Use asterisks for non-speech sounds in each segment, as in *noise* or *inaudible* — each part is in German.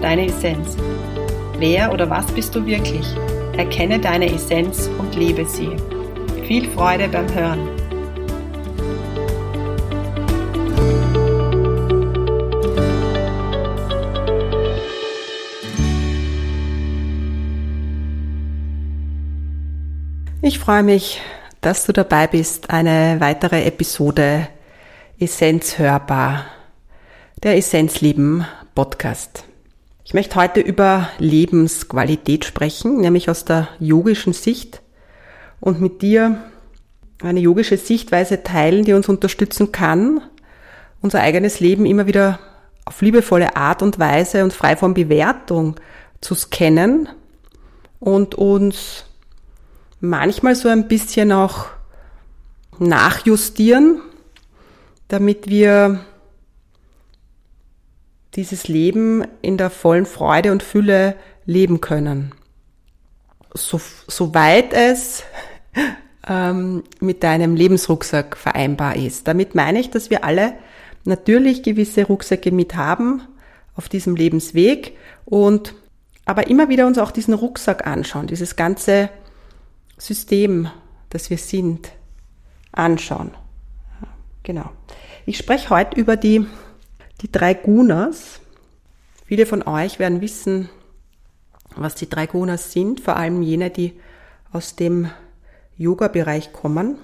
deine Essenz. Wer oder was bist du wirklich? Erkenne deine Essenz und lebe sie. Viel Freude beim Hören. Ich freue mich, dass du dabei bist. Eine weitere Episode Essenz hörbar. Der Essenzleben Podcast. Ich möchte heute über Lebensqualität sprechen, nämlich aus der yogischen Sicht. Und mit dir eine yogische Sichtweise teilen, die uns unterstützen kann, unser eigenes Leben immer wieder auf liebevolle Art und Weise und frei von Bewertung zu scannen und uns manchmal so ein bisschen auch nachjustieren, damit wir dieses Leben in der vollen Freude und Fülle leben können. So, soweit es *laughs* ähm, mit deinem Lebensrucksack vereinbar ist. Damit meine ich, dass wir alle natürlich gewisse Rucksäcke mit haben auf diesem Lebensweg und aber immer wieder uns auch diesen Rucksack anschauen, dieses ganze System, das wir sind, anschauen. Genau. Ich spreche heute über die die drei Gunas. Viele von euch werden wissen, was die drei Gunas sind, vor allem jene, die aus dem Yoga-Bereich kommen.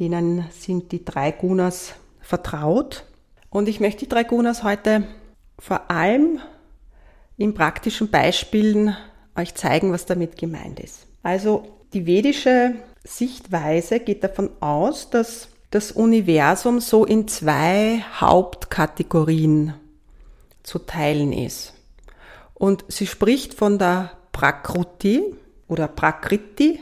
Denen sind die drei Gunas vertraut. Und ich möchte die drei Gunas heute vor allem in praktischen Beispielen euch zeigen, was damit gemeint ist. Also die vedische Sichtweise geht davon aus, dass das Universum so in zwei Hauptkategorien zu teilen ist. Und sie spricht von der Prakruti oder Prakriti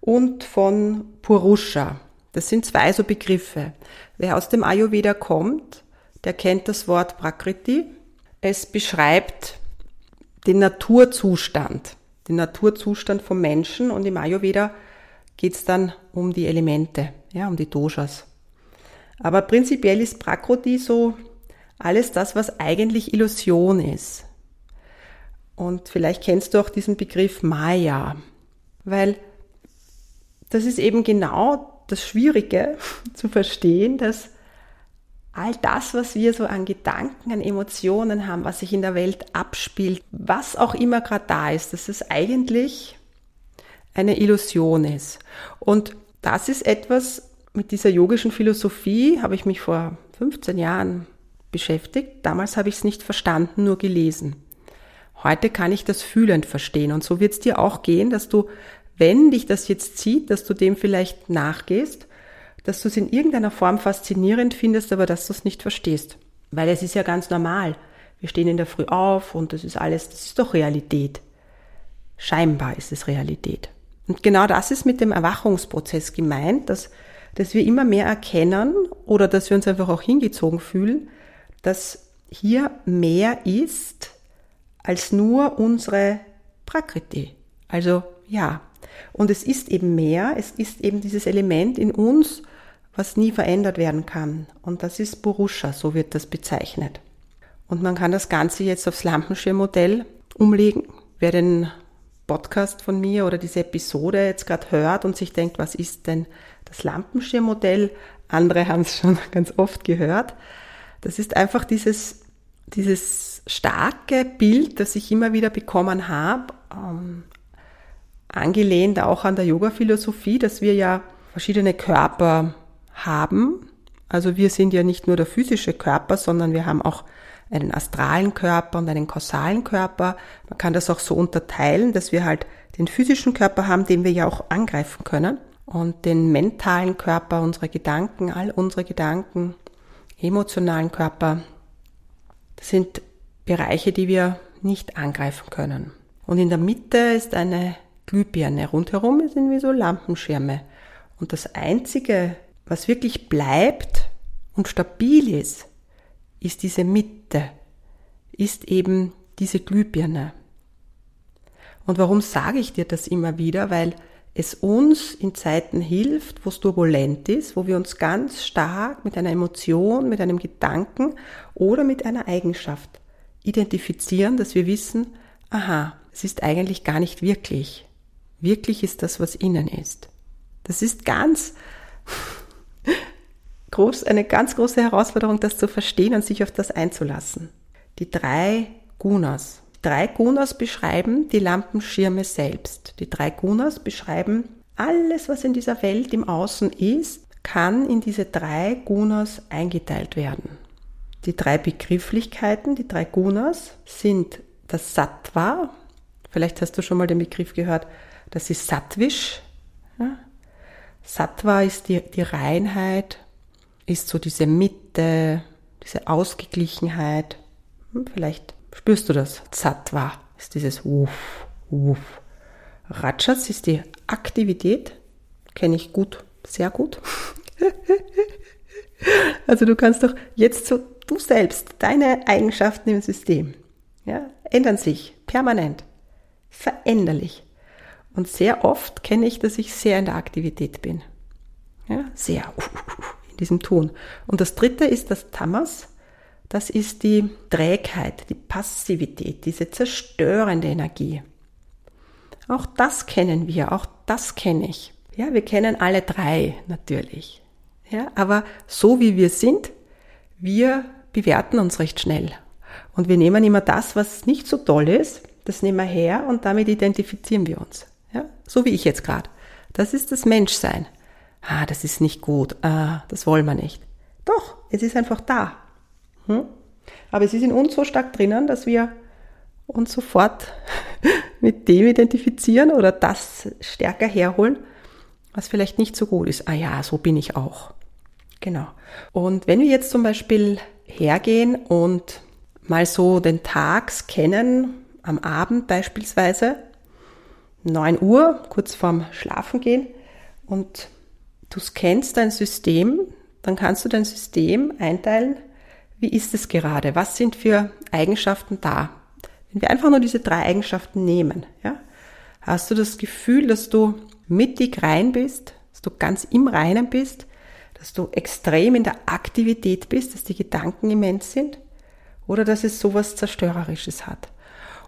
und von Purusha. Das sind zwei so Begriffe. Wer aus dem Ayurveda kommt, der kennt das Wort Prakriti. Es beschreibt den Naturzustand, den Naturzustand vom Menschen und im Ayurveda geht es dann um die Elemente ja, um die Doshas. Aber prinzipiell ist Prakriti so alles das, was eigentlich Illusion ist. Und vielleicht kennst du auch diesen Begriff Maya, weil das ist eben genau das Schwierige *laughs* zu verstehen, dass all das, was wir so an Gedanken, an Emotionen haben, was sich in der Welt abspielt, was auch immer gerade da ist, dass es eigentlich eine Illusion ist. Und das ist etwas, mit dieser yogischen Philosophie habe ich mich vor 15 Jahren beschäftigt. Damals habe ich es nicht verstanden, nur gelesen. Heute kann ich das fühlend verstehen. Und so wird es dir auch gehen, dass du, wenn dich das jetzt zieht, dass du dem vielleicht nachgehst, dass du es in irgendeiner Form faszinierend findest, aber dass du es nicht verstehst. Weil es ist ja ganz normal. Wir stehen in der Früh auf und das ist alles, das ist doch Realität. Scheinbar ist es Realität. Und genau das ist mit dem Erwachungsprozess gemeint, dass, dass wir immer mehr erkennen oder dass wir uns einfach auch hingezogen fühlen, dass hier mehr ist als nur unsere Prakriti. Also ja, und es ist eben mehr, es ist eben dieses Element in uns, was nie verändert werden kann. Und das ist Purusha, so wird das bezeichnet. Und man kann das Ganze jetzt aufs Lampenschirmmodell umlegen. Wer den Podcast von mir oder diese Episode jetzt gerade hört und sich denkt, was ist denn das Lampenschirmmodell? Andere haben es *laughs* schon ganz oft gehört. Das ist einfach dieses, dieses starke Bild, das ich immer wieder bekommen habe, ähm, angelehnt auch an der Yoga-Philosophie, dass wir ja verschiedene Körper haben. Also wir sind ja nicht nur der physische Körper, sondern wir haben auch einen astralen Körper und einen kausalen Körper. Man kann das auch so unterteilen, dass wir halt den physischen Körper haben, den wir ja auch angreifen können und den mentalen Körper, unsere Gedanken, all unsere Gedanken, emotionalen Körper. Das sind Bereiche, die wir nicht angreifen können. Und in der Mitte ist eine Glühbirne. Rundherum sind wie so Lampenschirme. Und das Einzige, was wirklich bleibt und stabil ist, ist diese Mitte, ist eben diese Glühbirne. Und warum sage ich dir das immer wieder? Weil es uns in Zeiten hilft, wo es turbulent ist, wo wir uns ganz stark mit einer Emotion, mit einem Gedanken oder mit einer Eigenschaft identifizieren, dass wir wissen, aha, es ist eigentlich gar nicht wirklich. Wirklich ist das, was innen ist. Das ist ganz groß, eine ganz große Herausforderung, das zu verstehen und sich auf das einzulassen. Die drei Gunas. Drei Gunas beschreiben die Lampenschirme selbst. Die drei Gunas beschreiben alles, was in dieser Welt im Außen ist, kann in diese drei Gunas eingeteilt werden. Die drei Begrifflichkeiten, die drei Gunas sind das Sattva. Vielleicht hast du schon mal den Begriff gehört. Das ist Sattvish. Ja? Sattva ist die, die Reinheit, ist so diese Mitte, diese Ausgeglichenheit. Hm, vielleicht spürst du das. Sattva ist dieses Wuff, Wuff. Rajas ist die Aktivität, kenne ich gut, sehr gut. *laughs* also du kannst doch jetzt so du selbst, deine Eigenschaften im System, ja, ändern sich permanent, veränderlich. Und sehr oft kenne ich, dass ich sehr in der Aktivität bin. Ja, sehr in diesem Tun. Und das dritte ist das Tamas. Das ist die Trägheit, die Passivität, diese zerstörende Energie. Auch das kennen wir, auch das kenne ich. Ja, wir kennen alle drei natürlich. Ja, aber so wie wir sind, wir bewerten uns recht schnell. Und wir nehmen immer das, was nicht so toll ist, das nehmen wir her und damit identifizieren wir uns. Ja, so wie ich jetzt gerade. Das ist das Menschsein. Ah, das ist nicht gut. Ah, das wollen wir nicht. Doch, es ist einfach da. Hm? Aber es ist in uns so stark drinnen, dass wir uns sofort *laughs* mit dem identifizieren oder das stärker herholen, was vielleicht nicht so gut ist. Ah ja, so bin ich auch. Genau. Und wenn wir jetzt zum Beispiel hergehen und mal so den Tag scannen, am Abend beispielsweise, 9 Uhr, kurz vorm Schlafen gehen und du scannst dein System, dann kannst du dein System einteilen, wie ist es gerade, was sind für Eigenschaften da. Wenn wir einfach nur diese drei Eigenschaften nehmen, ja, hast du das Gefühl, dass du mittig rein bist, dass du ganz im Reinen bist, dass du extrem in der Aktivität bist, dass die Gedanken immens sind oder dass es sowas Zerstörerisches hat.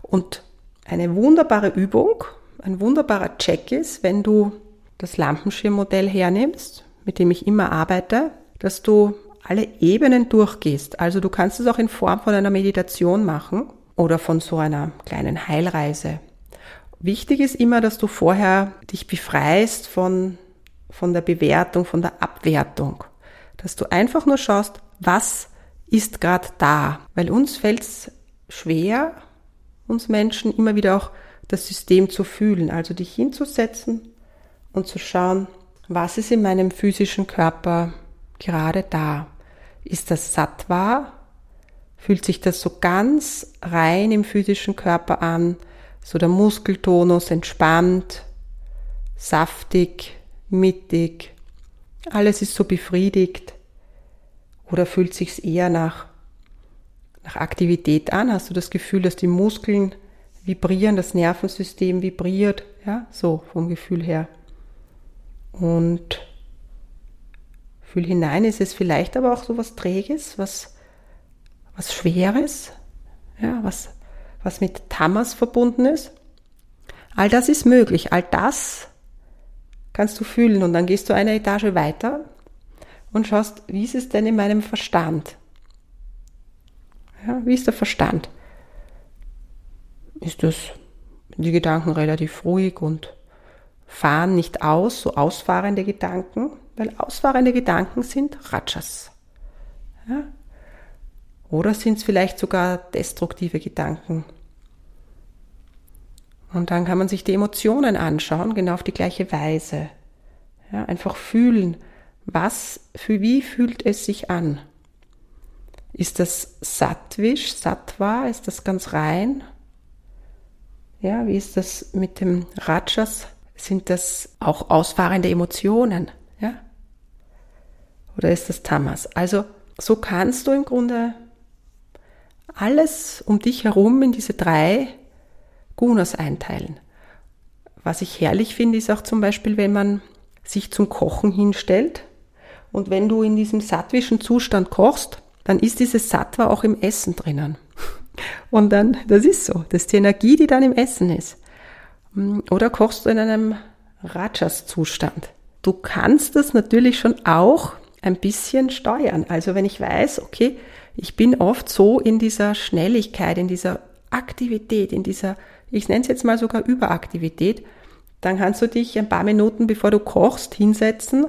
Und eine wunderbare Übung, ein wunderbarer Check ist, wenn du das Lampenschirmmodell hernimmst, mit dem ich immer arbeite, dass du alle Ebenen durchgehst. Also du kannst es auch in Form von einer Meditation machen oder von so einer kleinen Heilreise. Wichtig ist immer, dass du vorher dich befreist von, von der Bewertung, von der Abwertung. Dass du einfach nur schaust, was ist gerade da. Weil uns fällt es schwer, uns Menschen immer wieder auch das System zu fühlen, also dich hinzusetzen und zu schauen, was ist in meinem physischen Körper gerade da. Ist das Sattva? Fühlt sich das so ganz rein im physischen Körper an? So der Muskeltonus entspannt, saftig, mittig. Alles ist so befriedigt. Oder fühlt sich's eher nach, nach Aktivität an? Hast du das Gefühl, dass die Muskeln vibrieren, das Nervensystem vibriert, ja, so vom Gefühl her. Und fühl hinein, ist es vielleicht aber auch so was Träges, was, was Schweres, ja, was, was mit Tamas verbunden ist. All das ist möglich, all das kannst du fühlen und dann gehst du eine Etage weiter und schaust, wie ist es denn in meinem Verstand? Ja, wie ist der Verstand? ist das, die Gedanken relativ ruhig und fahren nicht aus, so ausfahrende Gedanken, weil ausfahrende Gedanken sind Rajas. Ja? Oder sind es vielleicht sogar destruktive Gedanken? Und dann kann man sich die Emotionen anschauen, genau auf die gleiche Weise. Ja, einfach fühlen, was, für wie fühlt es sich an? Ist das Sattvisch, Sattva, ist das ganz rein? Ja, wie ist das mit dem Rajas? Sind das auch ausfahrende Emotionen? Ja? Oder ist das Tamas? Also, so kannst du im Grunde alles um dich herum in diese drei Gunas einteilen. Was ich herrlich finde, ist auch zum Beispiel, wenn man sich zum Kochen hinstellt und wenn du in diesem sattwischen Zustand kochst, dann ist dieses Sattva auch im Essen drinnen. *laughs* Und dann, das ist so, das ist die Energie, die dann im Essen ist. Oder kochst du in einem Rajas-Zustand. Du kannst das natürlich schon auch ein bisschen steuern. Also wenn ich weiß, okay, ich bin oft so in dieser Schnelligkeit, in dieser Aktivität, in dieser, ich nenne es jetzt mal sogar Überaktivität, dann kannst du dich ein paar Minuten, bevor du kochst, hinsetzen,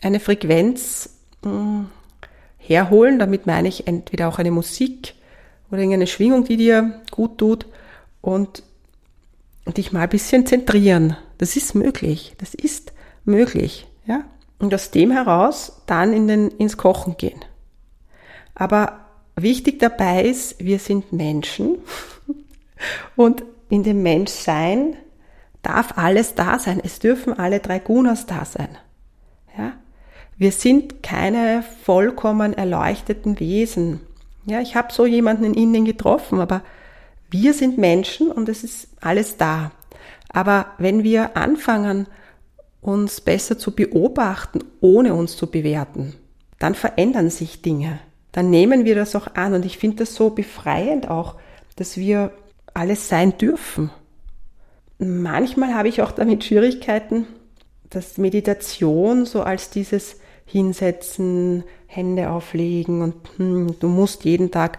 eine Frequenz mh, hm, herholen. Damit meine ich entweder auch eine Musik oder irgendeine Schwingung, die dir gut tut und dich mal ein bisschen zentrieren. Das ist möglich. Das ist möglich. Ja? Und aus dem heraus dann in den, ins Kochen gehen. Aber wichtig dabei ist, wir sind Menschen *laughs* und in dem Menschsein darf alles da sein. Es dürfen alle drei Gunas da sein. Ja? Wir sind keine vollkommen erleuchteten Wesen. Ja, ich habe so jemanden in Indien getroffen, aber wir sind Menschen und es ist alles da. Aber wenn wir anfangen, uns besser zu beobachten, ohne uns zu bewerten, dann verändern sich Dinge. Dann nehmen wir das auch an. Und ich finde das so befreiend auch, dass wir alles sein dürfen. Manchmal habe ich auch damit Schwierigkeiten, dass Meditation so als dieses Hinsetzen, Hände auflegen und hm, du musst jeden Tag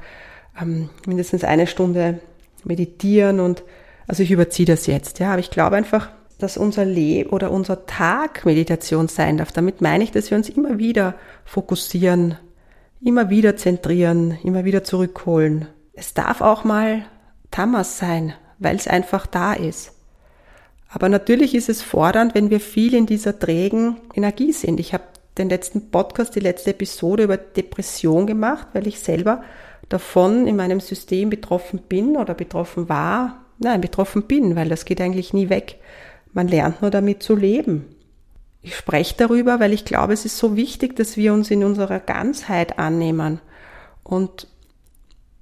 ähm, mindestens eine Stunde meditieren und also ich überziehe das jetzt, ja, aber ich glaube einfach, dass unser Leben oder unser Tag Meditation sein darf. Damit meine ich, dass wir uns immer wieder fokussieren, immer wieder zentrieren, immer wieder zurückholen. Es darf auch mal Tamas sein, weil es einfach da ist. Aber natürlich ist es fordernd, wenn wir viel in dieser trägen Energie sind. Ich habe den letzten Podcast, die letzte Episode über Depression gemacht, weil ich selber davon in meinem System betroffen bin oder betroffen war. Nein, betroffen bin, weil das geht eigentlich nie weg. Man lernt nur damit zu leben. Ich spreche darüber, weil ich glaube, es ist so wichtig, dass wir uns in unserer Ganzheit annehmen. Und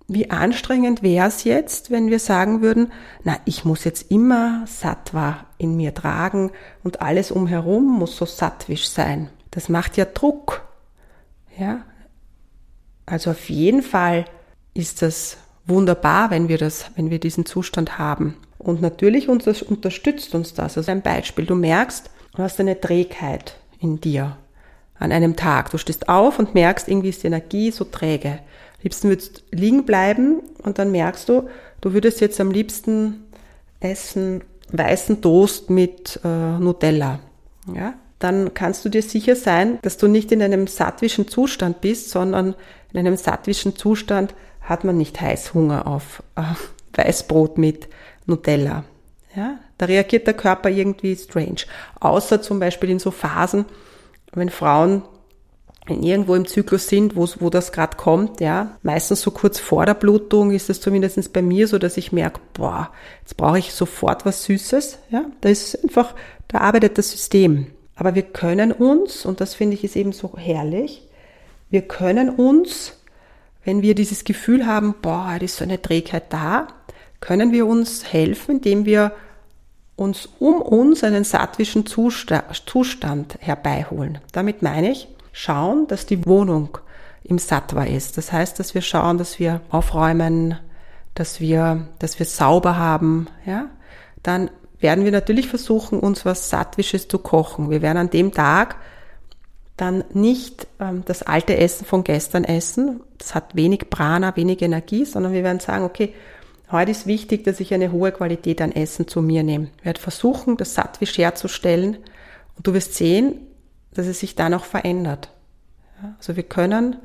wie anstrengend wäre es jetzt, wenn wir sagen würden, na, ich muss jetzt immer Sattva in mir tragen und alles umherum muss so sattwisch sein. Das macht ja Druck. Ja? Also auf jeden Fall ist das wunderbar, wenn wir das, wenn wir diesen Zustand haben. Und natürlich unterstützt uns das. Also ein Beispiel, du merkst, du hast eine Trägheit in dir an einem Tag. Du stehst auf und merkst, irgendwie ist die Energie so träge. Am liebsten würdest liegen bleiben und dann merkst du, du würdest jetzt am liebsten essen weißen Toast mit äh, Nutella. Ja? Dann kannst du dir sicher sein, dass du nicht in einem sattwischen Zustand bist, sondern in einem sattwischen Zustand hat man nicht Heißhunger auf äh, Weißbrot mit Nutella. Ja, da reagiert der Körper irgendwie strange. Außer zum Beispiel in so Phasen, wenn Frauen irgendwo im Zyklus sind, wo, wo das gerade kommt, ja, meistens so kurz vor der Blutung ist es zumindest bei mir so, dass ich merke, boah, jetzt brauche ich sofort was Süßes, ja, da ist einfach, da arbeitet das System. Aber wir können uns, und das finde ich ist eben so herrlich, wir können uns, wenn wir dieses Gefühl haben, boah, da ist so eine Trägheit da, können wir uns helfen, indem wir uns um uns einen sattwischen Zustand herbeiholen. Damit meine ich, schauen, dass die Wohnung im Sattva ist. Das heißt, dass wir schauen, dass wir aufräumen, dass wir, dass wir sauber haben, ja. Dann werden wir natürlich versuchen, uns was Sattwisches zu kochen. Wir werden an dem Tag dann nicht das alte Essen von gestern essen. Das hat wenig Prana, wenig Energie, sondern wir werden sagen, okay, Heute ist wichtig, dass ich eine hohe Qualität an Essen zu mir nehme. Ich werde versuchen, das Sattwisch herzustellen und du wirst sehen, dass es sich dann auch verändert. Also wir können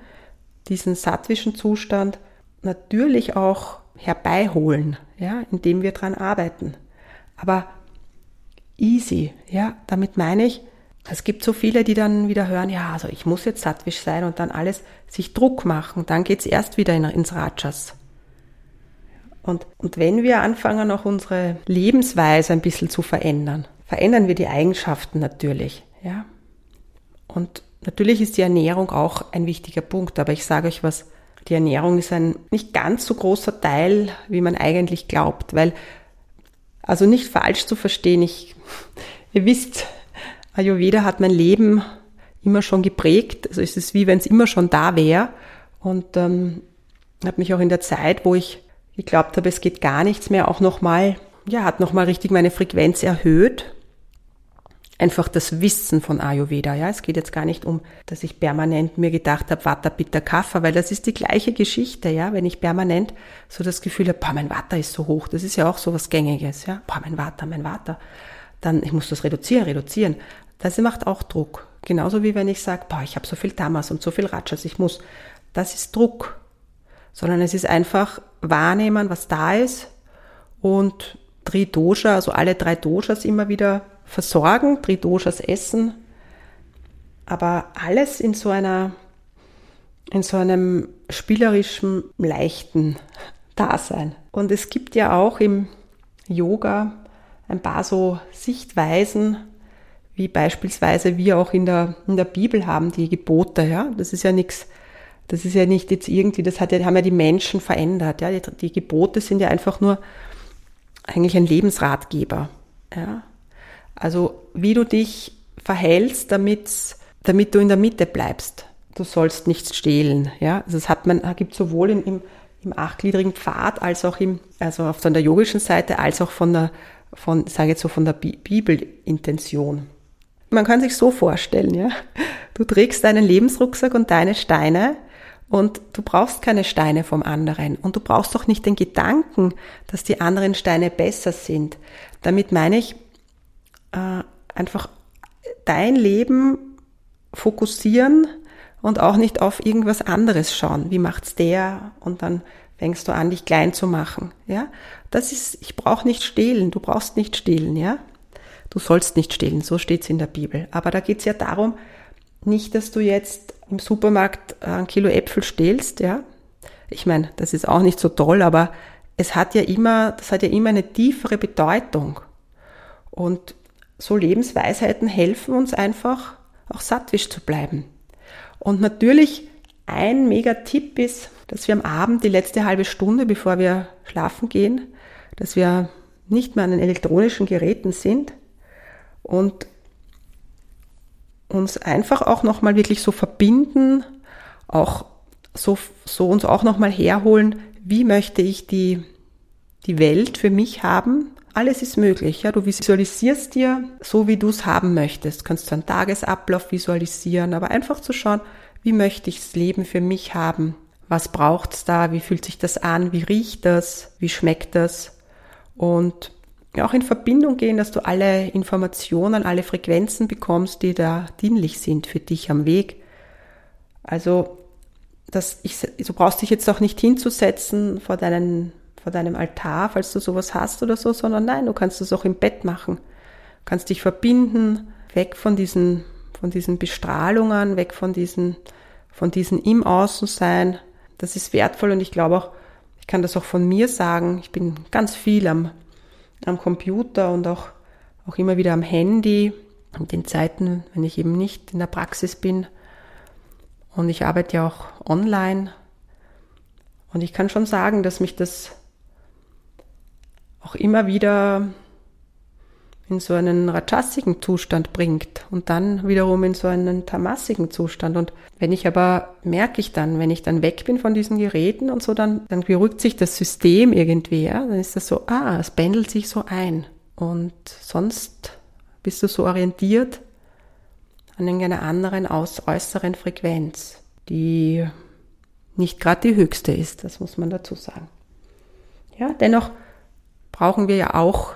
diesen sattwischen Zustand natürlich auch herbeiholen, ja, indem wir dran arbeiten. Aber easy, ja, damit meine ich, es gibt so viele, die dann wieder hören, ja, also ich muss jetzt sattwisch sein und dann alles sich Druck machen. Dann geht's erst wieder in, ins Rajas. Und, und wenn wir anfangen, auch unsere Lebensweise ein bisschen zu verändern, verändern wir die Eigenschaften natürlich, ja. Und natürlich ist die Ernährung auch ein wichtiger Punkt, aber ich sage euch was, die Ernährung ist ein nicht ganz so großer Teil, wie man eigentlich glaubt, weil, also nicht falsch zu verstehen, ich, *laughs* ihr wisst, Ayurveda hat mein Leben immer schon geprägt, also es ist wie wenn es immer schon da wäre und ähm, habe mich auch in der Zeit, wo ich geglaubt habe, es geht gar nichts mehr, auch nochmal, ja, hat nochmal richtig meine Frequenz erhöht einfach das Wissen von Ayurveda. Ja, es geht jetzt gar nicht um, dass ich permanent mir gedacht habe, Vata, Pitta, Kapha, weil das ist die gleiche Geschichte. Ja, wenn ich permanent so das Gefühl habe, boah, mein Vata ist so hoch, das ist ja auch so was Gängiges. Ja, boah, mein Vata, mein Vata. Dann, ich muss das reduzieren, reduzieren. Das macht auch Druck. Genauso wie wenn ich sage, ich habe so viel Tamas und so viel Rajas, ich muss. Das ist Druck. Sondern es ist einfach wahrnehmen, was da ist und Dosha, also alle drei Doshas immer wieder versorgen, Tridoshas essen, aber alles in so einer, in so einem spielerischen, leichten Dasein. Und es gibt ja auch im Yoga ein paar so Sichtweisen, wie beispielsweise wir auch in der, in der Bibel haben, die Gebote, ja. Das ist ja nichts, das ist ja nicht jetzt irgendwie, das hat ja, haben ja die Menschen verändert, ja. Die, die Gebote sind ja einfach nur eigentlich ein Lebensratgeber, ja. Also wie du dich verhältst, damit, damit du in der Mitte bleibst. Du sollst nichts stehlen. Ja? Also das hat man, gibt sowohl im, im, im achtgliedrigen Pfad als auch im, also von der yogischen Seite, als auch von der, von, sage jetzt so, von der Bibelintention. Man kann sich so vorstellen, ja. Du trägst deinen Lebensrucksack und deine Steine und du brauchst keine Steine vom anderen. Und du brauchst auch nicht den Gedanken, dass die anderen Steine besser sind. Damit meine ich, äh, einfach dein Leben fokussieren und auch nicht auf irgendwas anderes schauen. Wie macht's der? Und dann fängst du an, dich klein zu machen. Ja, das ist. Ich brauche nicht stehlen. Du brauchst nicht stehlen. Ja, du sollst nicht stehlen. So steht's in der Bibel. Aber da geht's ja darum, nicht, dass du jetzt im Supermarkt ein Kilo Äpfel stehlst. Ja, ich meine, das ist auch nicht so toll, aber es hat ja immer, das hat ja immer eine tiefere Bedeutung. Und so Lebensweisheiten helfen uns einfach, auch sattwisch zu bleiben. Und natürlich ein Mega-Tipp ist, dass wir am Abend die letzte halbe Stunde, bevor wir schlafen gehen, dass wir nicht mehr an den elektronischen Geräten sind und uns einfach auch nochmal wirklich so verbinden, auch so, so uns auch nochmal herholen, wie möchte ich die, die Welt für mich haben, alles ist möglich. Ja, du visualisierst dir so, wie du es haben möchtest. Du kannst du einen Tagesablauf visualisieren, aber einfach zu schauen, wie möchte ich das Leben für mich haben? Was braucht es da? Wie fühlt sich das an? Wie riecht das? Wie schmeckt das? Und auch in Verbindung gehen, dass du alle Informationen, alle Frequenzen bekommst, die da dienlich sind für dich am Weg. Also, dass ich, du brauchst dich jetzt auch nicht hinzusetzen vor deinen vor deinem Altar, falls du sowas hast oder so, sondern nein, du kannst das auch im Bett machen. Du kannst dich verbinden, weg von diesen, von diesen Bestrahlungen, weg von diesen, von diesen im Außen sein. Das ist wertvoll und ich glaube auch, ich kann das auch von mir sagen. Ich bin ganz viel am, am Computer und auch, auch immer wieder am Handy. In den Zeiten, wenn ich eben nicht in der Praxis bin. Und ich arbeite ja auch online. Und ich kann schon sagen, dass mich das auch immer wieder in so einen rajasigen Zustand bringt und dann wiederum in so einen tamasigen Zustand. Und wenn ich aber, merke ich dann, wenn ich dann weg bin von diesen Geräten und so, dann, dann beruhigt sich das System irgendwie, ja, dann ist das so, ah, es pendelt sich so ein. Und sonst bist du so orientiert an irgendeiner anderen aus, äußeren Frequenz, die nicht gerade die höchste ist, das muss man dazu sagen. Ja, dennoch brauchen wir ja auch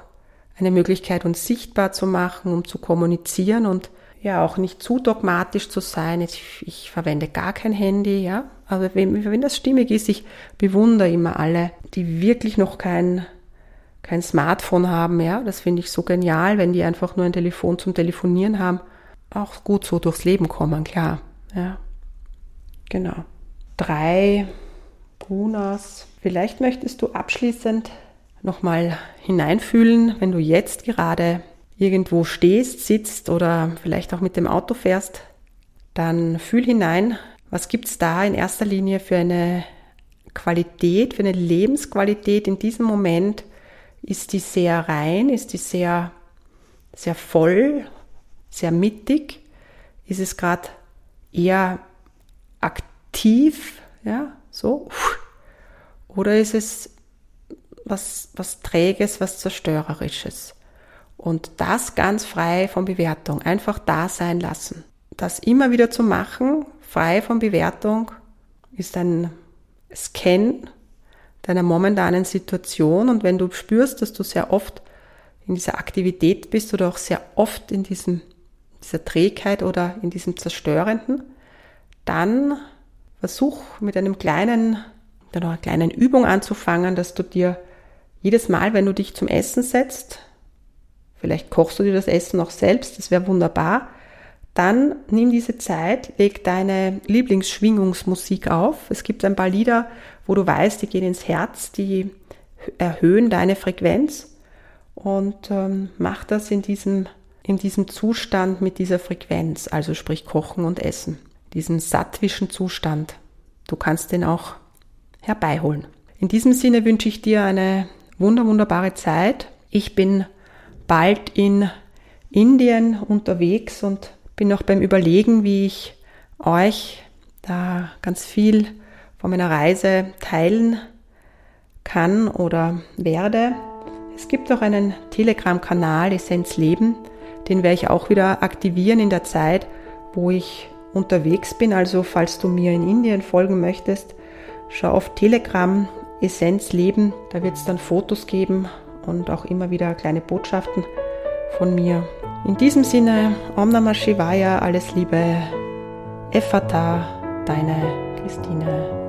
eine Möglichkeit, uns sichtbar zu machen, um zu kommunizieren und ja auch nicht zu dogmatisch zu sein. Ich, ich verwende gar kein Handy, ja. Aber wenn, wenn das stimmig ist, ich bewundere immer alle, die wirklich noch kein, kein Smartphone haben, ja. Das finde ich so genial, wenn die einfach nur ein Telefon zum Telefonieren haben. Auch gut so durchs Leben kommen, klar, ja. Genau. Drei Gunas. Vielleicht möchtest du abschließend nochmal hineinfühlen, wenn du jetzt gerade irgendwo stehst, sitzt oder vielleicht auch mit dem Auto fährst, dann fühl hinein, was gibt's da in erster Linie für eine Qualität, für eine Lebensqualität in diesem Moment? Ist die sehr rein? Ist die sehr, sehr voll? Sehr mittig? Ist es gerade eher aktiv? Ja, so? Oder ist es was, was Träges, was Zerstörerisches? Und das ganz frei von Bewertung. Einfach da sein lassen. Das immer wieder zu machen, frei von Bewertung, ist ein Scan deiner momentanen Situation. Und wenn du spürst, dass du sehr oft in dieser Aktivität bist oder auch sehr oft in diesem, dieser Trägheit oder in diesem Zerstörenden, dann versuch mit einem kleinen, mit einer kleinen Übung anzufangen, dass du dir jedes Mal, wenn du dich zum Essen setzt, vielleicht kochst du dir das Essen auch selbst, das wäre wunderbar, dann nimm diese Zeit, leg deine Lieblingsschwingungsmusik auf. Es gibt ein paar Lieder, wo du weißt, die gehen ins Herz, die erhöhen deine Frequenz und ähm, mach das in diesem, in diesem Zustand mit dieser Frequenz, also sprich Kochen und Essen, diesen sattwischen Zustand. Du kannst den auch herbeiholen. In diesem Sinne wünsche ich dir eine wunder, wunderbare Zeit. Ich bin bald in Indien unterwegs und bin noch beim Überlegen, wie ich euch da ganz viel von meiner Reise teilen kann oder werde. Es gibt auch einen Telegram-Kanal Essenz Leben, den werde ich auch wieder aktivieren in der Zeit, wo ich unterwegs bin. Also falls du mir in Indien folgen möchtest, schau auf Telegram Essenz Leben. Da wird es dann Fotos geben und auch immer wieder kleine Botschaften von mir. In diesem Sinne, Om Namah Shivaya, alles Liebe, Effata, deine Christine.